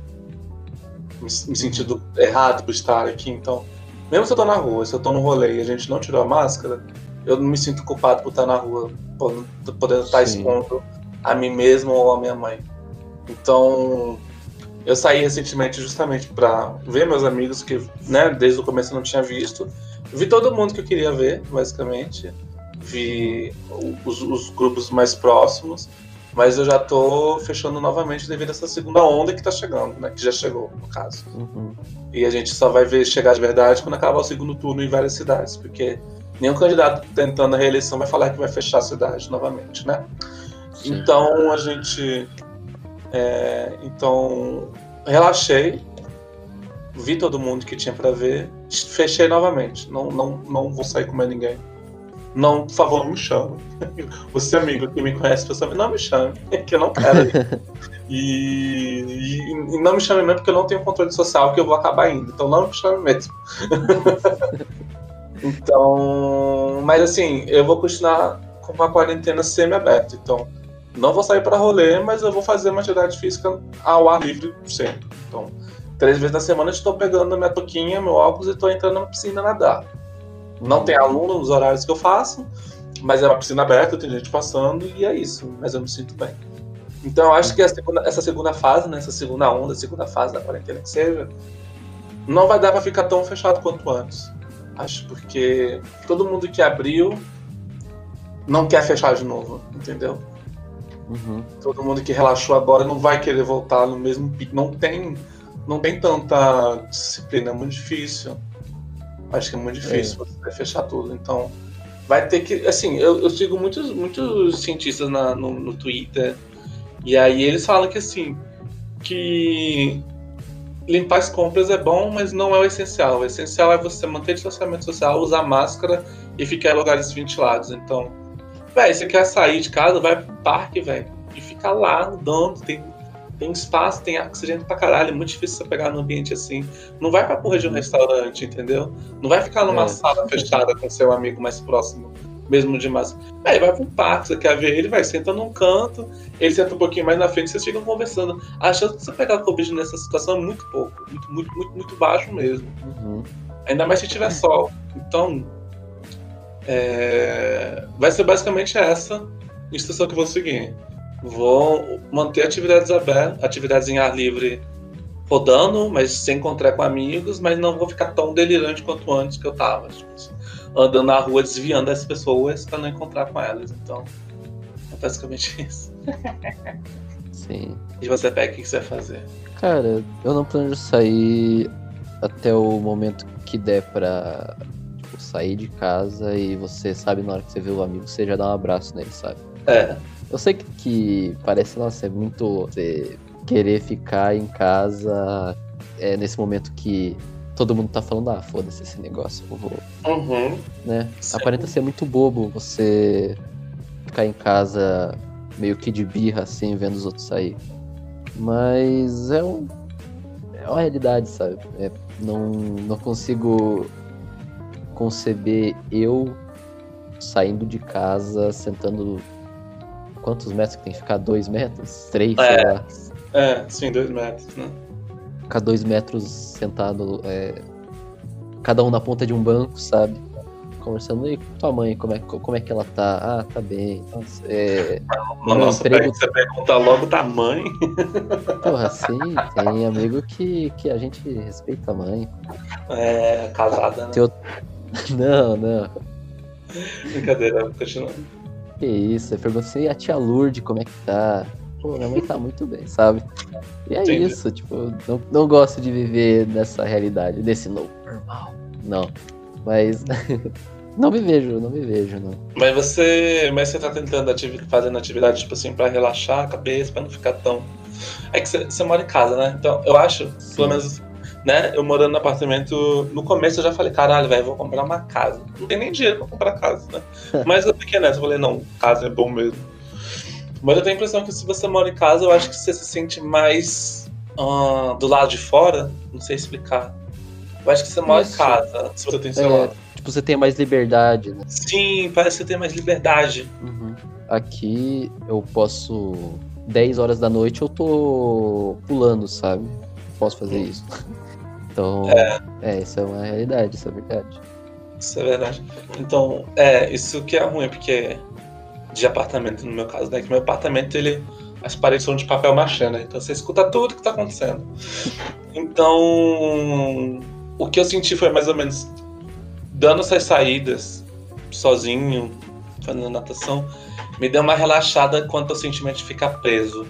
me, me sentindo errado por estar aqui. Então, mesmo se eu tô na rua, se eu tô no rolê e a gente não tirou a máscara, eu não me sinto culpado por estar na rua, podendo estar Sim. expondo a mim mesmo ou a minha mãe. Então, eu saí recentemente justamente para ver meus amigos que, né, desde o começo eu não tinha visto. Vi todo mundo que eu queria ver, basicamente. Vi os, os grupos mais próximos, mas eu já tô fechando novamente devido a essa segunda onda que tá chegando, né? Que já chegou, no caso. Uhum. E a gente só vai ver chegar de verdade quando acabar o segundo turno em várias cidades, porque nenhum candidato tentando a reeleição vai falar que vai fechar a cidade novamente, né? Sim. Então a gente. É, então relaxei, vi todo mundo que tinha para ver, fechei novamente. Não, não, não vou sair com mais ninguém. Não, por favor, não me chame. Você, amigo que me conhece pessoalmente, não me chame, que eu não quero. e, e, e, não me chame mesmo porque eu não tenho controle social que eu vou acabar indo. Então não me chame mesmo. Então, mas assim, eu vou continuar com uma quarentena semi-aberta. Então, não vou sair para rolê, mas eu vou fazer uma atividade física ao ar livre sempre. Então, três vezes na semana estou pegando minha toquinha, meu óculos e estou entrando na piscina nadar. Não tem aluno nos horários que eu faço, mas é uma piscina aberta, tem gente passando e é isso. Mas eu me sinto bem. Então, eu acho que segunda, essa segunda fase, né, essa segunda onda, segunda fase da quarentena que seja, não vai dar para ficar tão fechado quanto antes. Acho porque todo mundo que abriu não quer fechar de novo, entendeu? Uhum. Todo mundo que relaxou agora não vai querer voltar no mesmo pico. Não tem, não tem tanta disciplina, é muito difícil. Acho que é muito difícil é. você fechar tudo. Então, vai ter que. Assim, eu, eu sigo muitos, muitos cientistas na, no, no Twitter, e aí eles falam que assim, que limpar as compras é bom, mas não é o essencial. O essencial é você manter distanciamento social, usar máscara e ficar em lugares ventilados. Então, velho, você quer sair de casa, vai pro parque, velho, e fica lá andando. Tem, tem espaço, tem oxigênio pra caralho. É muito difícil você pegar num ambiente assim. Não vai pra porra de um restaurante, entendeu? Não vai ficar numa é. sala fechada com seu amigo mais próximo mesmo de massa. Aí vai para um parque, você quer ver ele, vai, senta num canto, ele senta um pouquinho mais na frente, vocês ficam conversando. A chance de você pegar Covid nessa situação é muito pouco, muito, muito, muito, muito baixo mesmo. Uhum. Ainda mais se tiver sol. Então, é... vai ser basicamente essa instrução que eu vou seguir. Vou manter atividades abertas, atividades em ar livre rodando, mas sem encontrar com amigos, mas não vou ficar tão delirante quanto antes que eu tava. Tipo assim andando na rua desviando as pessoas para não encontrar com elas. Então, é basicamente isso. Sim. E você pega o que você vai fazer? Cara, eu não planejo sair até o momento que der pra tipo, sair de casa e você sabe na hora que você vê o amigo, você já dá um abraço nele, sabe? É. Eu sei que, que parece, nossa, é muito você querer ficar em casa é, nesse momento que todo mundo tá falando, ah, foda-se esse negócio, eu vou. Uhum. Né? Aparenta ser muito bobo você ficar em casa meio que de birra, assim, vendo os outros sair. Mas é um. É uma realidade, sabe? É, não, não consigo conceber eu saindo de casa, sentando. Quantos metros que tem que ficar? Dois metros? Três, é, sei lá. É, sim, dois metros, né? Ficar dois metros sentado, é, cada um na ponta de um banco, sabe? Conversando, e tua mãe, como é, como é que ela tá? Ah, tá bem. Nossa, é, Nossa emprego... você pergunta logo tamanho. Porra, sim, tem amigo que, que a gente respeita a mãe. É, casada, né? Teu... Não, não. Brincadeira, continuando. Que isso, você pergunta assim, e a tia Lourdes, como é que tá? Pô, minha mãe tá muito bem, sabe? E é Entendi. isso, tipo, não, não gosto de viver nessa realidade, desse novo normal. Não. Mas não me vejo, não me vejo, não. Mas você, mas você tá tentando atividade, fazendo atividade, tipo assim, pra relaxar a cabeça, pra não ficar tão. É que você, você mora em casa, né? Então, eu acho, Sim. pelo menos né? Eu morando no apartamento, no começo eu já falei, caralho, velho, vou comprar uma casa. Não tem nem dinheiro pra comprar casa, né? Mas eu fiquei nessa, eu falei, não, casa é bom mesmo. Mas eu tenho a impressão que se você mora em casa, eu acho que você se sente mais uh, do lado de fora. Não sei explicar. Eu acho que você mora Isso. em casa, se você tem celular. É, tipo, você tem mais liberdade, né? Sim, parece que você tem mais liberdade. Uhum. Aqui eu posso. 10 horas da noite eu tô pulando, sabe? Posso fazer uhum. isso. Então, é. é, isso é uma realidade, isso é verdade. Isso é verdade. Então, é, isso que é ruim, porque de apartamento, no meu caso, né? Que meu apartamento, ele. As paredes são de papel machê, né? Então você escuta tudo que tá acontecendo. Então, o que eu senti foi mais ou menos dando essas saídas sozinho, fazendo natação, me deu uma relaxada quanto ao sentimento de ficar preso.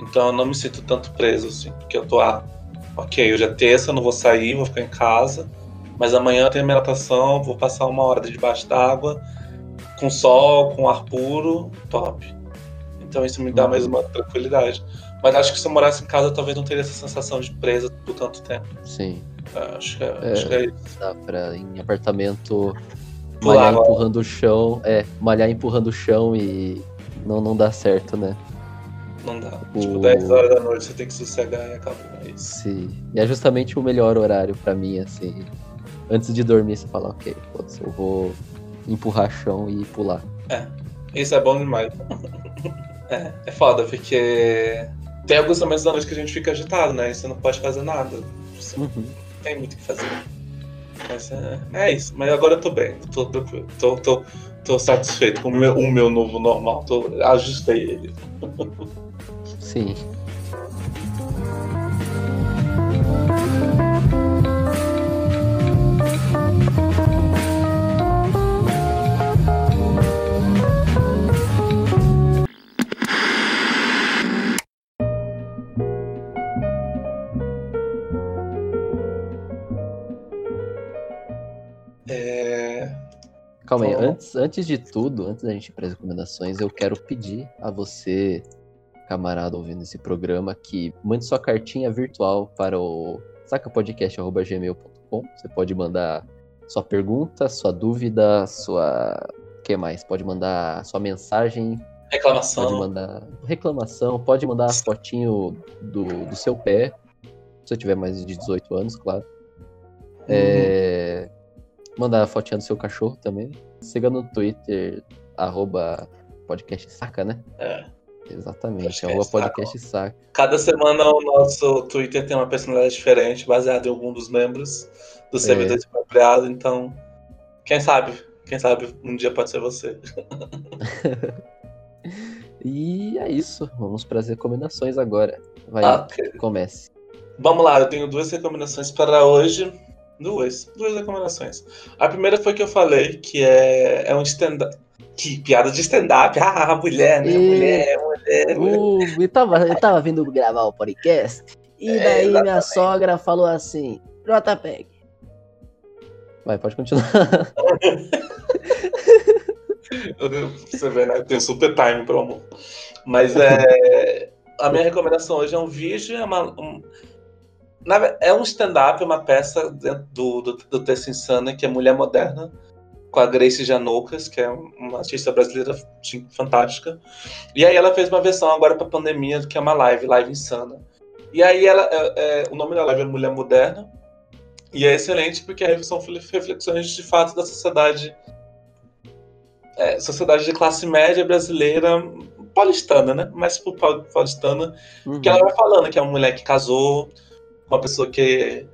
Então eu não me sinto tanto preso, assim, porque eu tô, ah, ok, hoje é terça, não vou sair, vou ficar em casa, mas amanhã tem minha natação, vou passar uma hora debaixo d'água, com sol, com ar puro, top. Então isso me dá mais uma tranquilidade. Mas acho que se eu morasse em casa, talvez não teria essa sensação de presa por tanto tempo. Sim. É, acho, que é, é, acho que é isso. Dá pra, em apartamento, malhar empurrando o chão. É, malhar empurrando o chão e não, não dá certo, né? Não dá. O... Tipo, 10 horas da noite você tem que sossegar e acabou. É isso. Sim. E é justamente o melhor horário pra mim, assim. Antes de dormir, você fala, ok, putz, eu vou empurrar chão e pular. É. Isso é bom demais. é, é foda, porque tem alguns momentos da noite que a gente fica agitado, né? E você não pode fazer nada. Você uhum. não tem muito o que fazer. Mas é, é, isso. Mas agora eu tô bem, tô tranquilo. Tô, tô, tô satisfeito com o meu, o meu novo normal. Tô, ajustei ele. Sim. Calma aí, antes, antes de tudo, antes da gente ir para as recomendações, eu quero pedir a você camarada ouvindo esse programa que mande sua cartinha virtual para o sacapodcast.gmail.com. Você pode mandar sua pergunta, sua dúvida, sua. O que mais? Pode mandar sua mensagem. Reclamação. Pode mandar reclamação, pode mandar fotinho do, do seu pé. Se você tiver mais de 18 anos, claro. Uhum. É, mandar a fotinha do seu cachorro também. Siga no Twitter, arroba podcast saca, né? É. Exatamente, é o podcast saca. Cada semana o nosso Twitter tem uma personalidade diferente, baseado em algum dos membros do servidor é. então quem sabe, quem sabe um dia pode ser você. e é isso, vamos para as recomendações agora. Vai, ah, okay. comece. Vamos lá, eu tenho duas recomendações para hoje. Duas, duas recomendações. A primeira foi que eu falei, que é, é um stand-up. Que piada de stand-up. Ah, mulher, né? E... Mulher, mulher. mulher. Uh, eu, tava, eu tava vindo gravar o podcast. E é, daí exatamente. minha sogra falou assim: JPEG. Vai, pode continuar. Você vê, né? Tem super time pro amor. Mas é. A minha recomendação hoje é um vídeo, é uma. Um, é um stand-up, uma peça do, do, do Texto Insana, que é Mulher Moderna, com a Grace Janoucas, que é uma artista brasileira fantástica. E aí ela fez uma versão agora para pandemia, que é uma live, live insana. E aí ela, é, é, o nome da live é Mulher Moderna. E é excelente porque são reflexões de fato da sociedade. É, sociedade de classe média brasileira paulistana, né? Pro paulistana, uhum. que ela vai falando que é uma mulher que casou, uma pessoa que,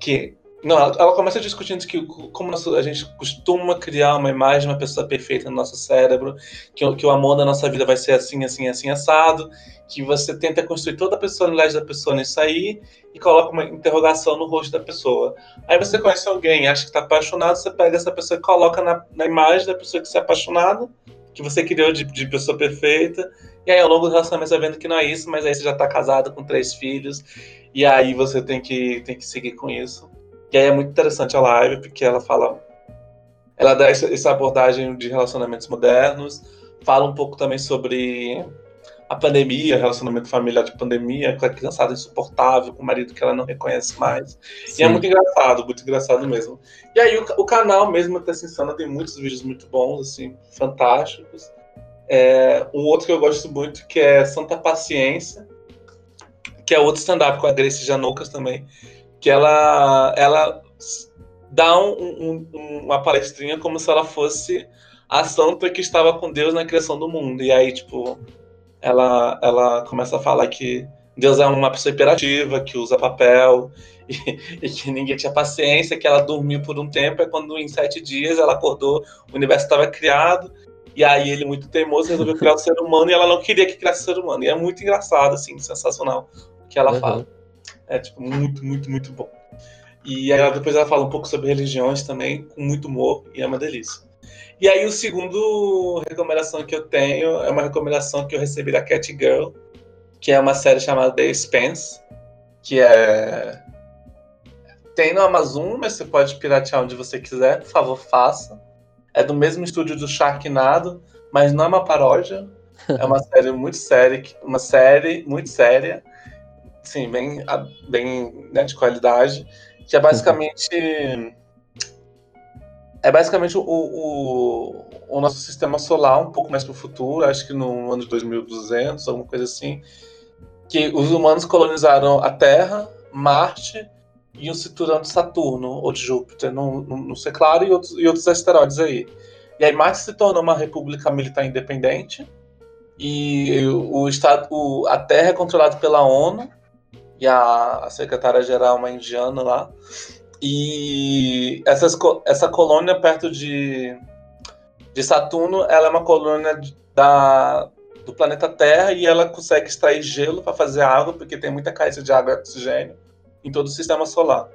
que não, ela, começa discutindo que como a gente costuma criar uma imagem de uma pessoa perfeita no nosso cérebro, que, que o amor da nossa vida vai ser assim, assim, assim, assado, que você tenta construir toda a personalidade da pessoa nisso aí e coloca uma interrogação no rosto da pessoa. Aí você conhece alguém, acha que está apaixonado, você pega essa pessoa e coloca na, na imagem da pessoa que você é apaixonado, que você criou de, de pessoa perfeita, e aí ao longo do relacionamento você vai vendo que não é isso, mas aí você já está casado com três filhos, e aí você tem que, tem que seguir com isso. E aí é muito interessante a live, porque ela fala. Ela dá essa abordagem de relacionamentos modernos, fala um pouco também sobre a pandemia, relacionamento familiar de pandemia, com a criançada insuportável, com o marido que ela não reconhece mais. Sim. E é muito engraçado, muito engraçado mesmo. E aí o, o canal mesmo, Tessa Insana, tem muitos vídeos muito bons, assim, fantásticos. É, um outro que eu gosto muito, que é Santa Paciência, que é outro stand-up com a Grace Janoucas também, que ela, ela dá um, um, uma palestrinha como se ela fosse a santa que estava com Deus na criação do mundo. E aí, tipo, ela, ela começa a falar que Deus é uma pessoa imperativa, que usa papel, e, e, que ninguém tinha paciência, que ela dormiu por um tempo, é quando em sete dias ela acordou, o universo estava criado, e aí ele, muito teimoso, resolveu criar o ser humano, e ela não queria que criasse o ser humano. E é muito engraçado, assim, sensacional o que ela uhum. fala. É, tipo, muito, muito, muito bom. E aí, depois ela fala um pouco sobre religiões também, com muito humor, e é uma delícia. E aí, o segundo recomendação que eu tenho é uma recomendação que eu recebi da Cat Girl, que é uma série chamada The Expanse, que é. Tem no Amazon, mas você pode piratear onde você quiser, por favor, faça. É do mesmo estúdio do Sharknado, mas não é uma paródia. É uma série muito séria, uma série muito séria sim, bem, bem né, de qualidade, que é basicamente é basicamente o, o, o, nosso sistema solar um pouco mais para o futuro, acho que no ano de 2200, alguma coisa assim, que os humanos colonizaram a Terra, Marte e o cinturão de Saturno ou de Júpiter, não, não, sei claro, e outros, e outros asteroides aí. E aí Marte se tornou uma república militar independente e o estado, o, a Terra é controlada pela ONU e a, a secretária-geral uma indiana lá. E essas, essa colônia perto de, de Saturno, ela é uma colônia da, do planeta Terra e ela consegue extrair gelo para fazer água, porque tem muita carência de água e oxigênio em todo o sistema solar.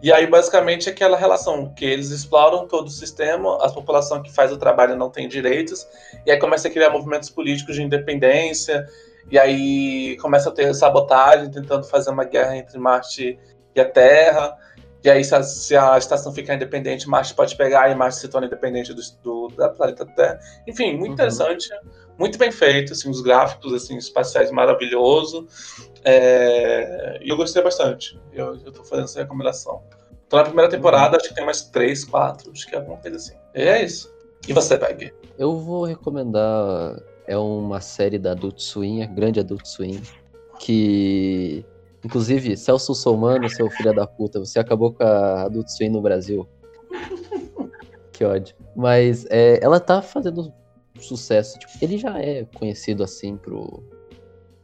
E aí, basicamente, é aquela relação que eles exploram todo o sistema, a população que faz o trabalho não tem direitos, e aí começa a criar movimentos políticos de independência, e aí começa a ter sabotagem, tentando fazer uma guerra entre Marte e a Terra. E aí, se a, se a estação ficar independente, Marte pode pegar e Marte se torna independente do, do da planeta Terra. Enfim, muito uhum. interessante, muito bem feito, assim, os gráficos assim, espaciais maravilhoso. É, e eu gostei bastante. Eu, tô fazendo essa recomendação. Tô na primeira temporada, uhum. acho que tem mais três, quatro, acho que é alguma coisa assim. E é isso. E você, Peg? Eu vou recomendar é uma série da Adult Swim, grande Adult Swim, que inclusive Celso Somano, seu filho da puta, você acabou com a Adult Swim no Brasil. que ódio. Mas é, ela tá fazendo sucesso. Tipo, ele já é conhecido assim pro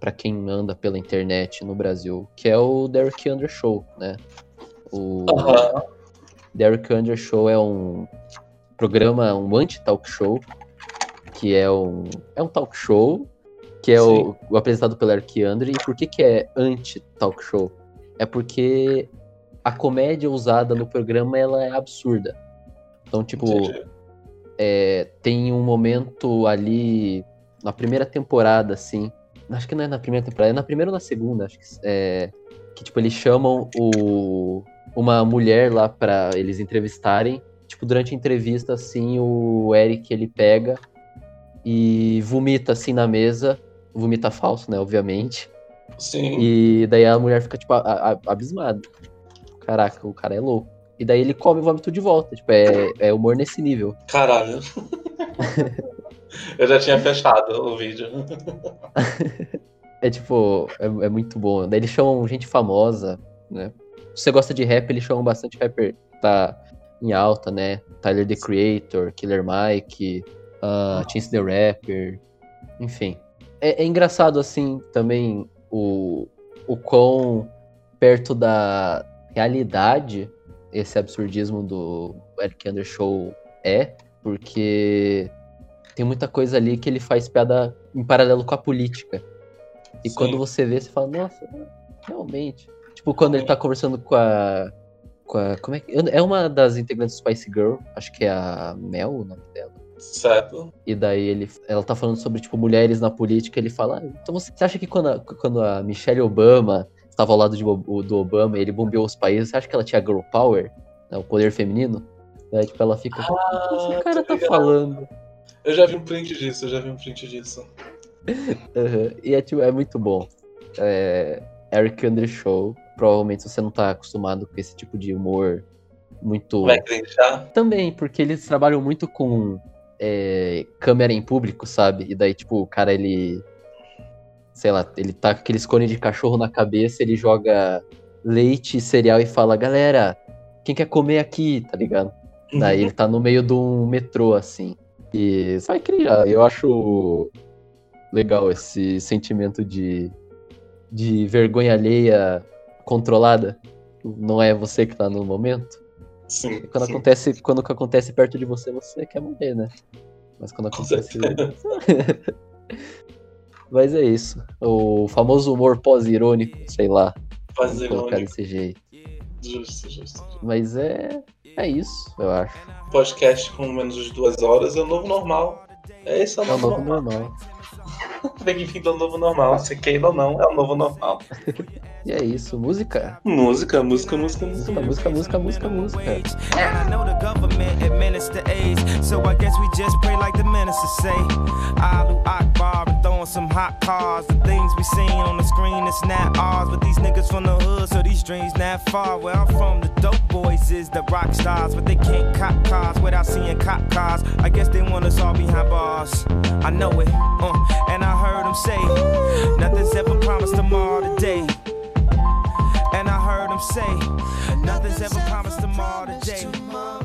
para quem anda pela internet no Brasil, que é o Derek Under Show, né? O uhum. Derek Under Show é um programa, um anti-talk show que é um, é um talk show, que é o, o, apresentado pelo Arquiandre. E por que, que é anti-talk show? É porque a comédia usada no programa ela é absurda. Então, tipo, é, tem um momento ali na primeira temporada, assim. Acho que não é na primeira temporada, é na primeira ou na segunda, acho que é. Que, tipo, eles chamam o, uma mulher lá para eles entrevistarem. Tipo, durante a entrevista, assim, o Eric ele pega e vomita assim na mesa. Vomita falso, né? Obviamente. Sim. E daí a mulher fica, tipo, a, a, abismada. Caraca, o cara é louco. E daí ele come o vômito de volta. Tipo, é, é humor nesse nível. Caralho. Eu já tinha fechado o vídeo. é tipo, é, é, muito bom. Daí eles chamam gente famosa, né? Se você gosta de rap, eles chamam bastante rapper. Tá em alta, né? Tyler the Creator, Killer Mike, uh, Chance the Rapper, enfim. É, é, engraçado, assim, também o, o quão perto da realidade esse absurdismo do Eric Under Show é, porque tem muita coisa ali que ele faz piada em paralelo com a política. E Sim. quando você vê, você fala, nossa, realmente. Tipo, quando ele tá conversando com a. Com a como é, que, é uma das integrantes do Spice Girl, acho que é a Mel o nome dela. Certo. E daí ele, ela tá falando sobre, tipo, mulheres na política, ele fala, ah, então você acha que quando a, quando a Michelle Obama estava ao lado de, do Obama e ele bombeou os países, você acha que ela tinha girl power? Né, o poder feminino? Tipo, ela fica, ah, o que esse cara tá falando? Eu já vi um print disso, eu já vi um print disso. uhum. E é, tipo, é muito bom. É, Eric Andre Show. Provavelmente você não tá acostumado com esse tipo de humor muito. Vai acreditar? Também, porque eles trabalham muito com é, câmera em público, sabe? E daí, tipo, o cara, ele. Sei lá, ele tá com aqueles cones de cachorro na cabeça, ele joga leite e cereal e fala, galera, quem quer comer aqui, tá ligado? Daí ele tá no meio de um metrô, assim. E vai criar. Eu acho legal esse sentimento de, de vergonha alheia controlada. Não é você que tá no momento. Sim, quando sim. acontece quando acontece perto de você você quer morrer né? Mas quando acontece mas é isso. O famoso humor pós-irônico sei lá. Pós-irônico. desse jeito. Justo justo. Mas é é isso eu acho. Podcast com menos de duas horas é o novo normal. É esse é o novo, é o novo normal. normal. Bem-vindo ao novo normal. Se queira ou não, é o novo normal. e é isso, música. Música, música, música, música, música, música, música, música. I know the government administer AIDS, so I guess we just pray like the minister say. Alu Akbar throwing some hot cars. The things we seen on the screen, it's not ours. But these niggas from the hood, so these dreams not far. Where I'm from, the dope boys is the rock stars, but they can't cop cars without seeing cop cars. I guess they want us all behind bars. I know it, uh, and I heard them say, nothing's ever promised tomorrow today. And I heard them say, nothing's ever promised tomorrow today.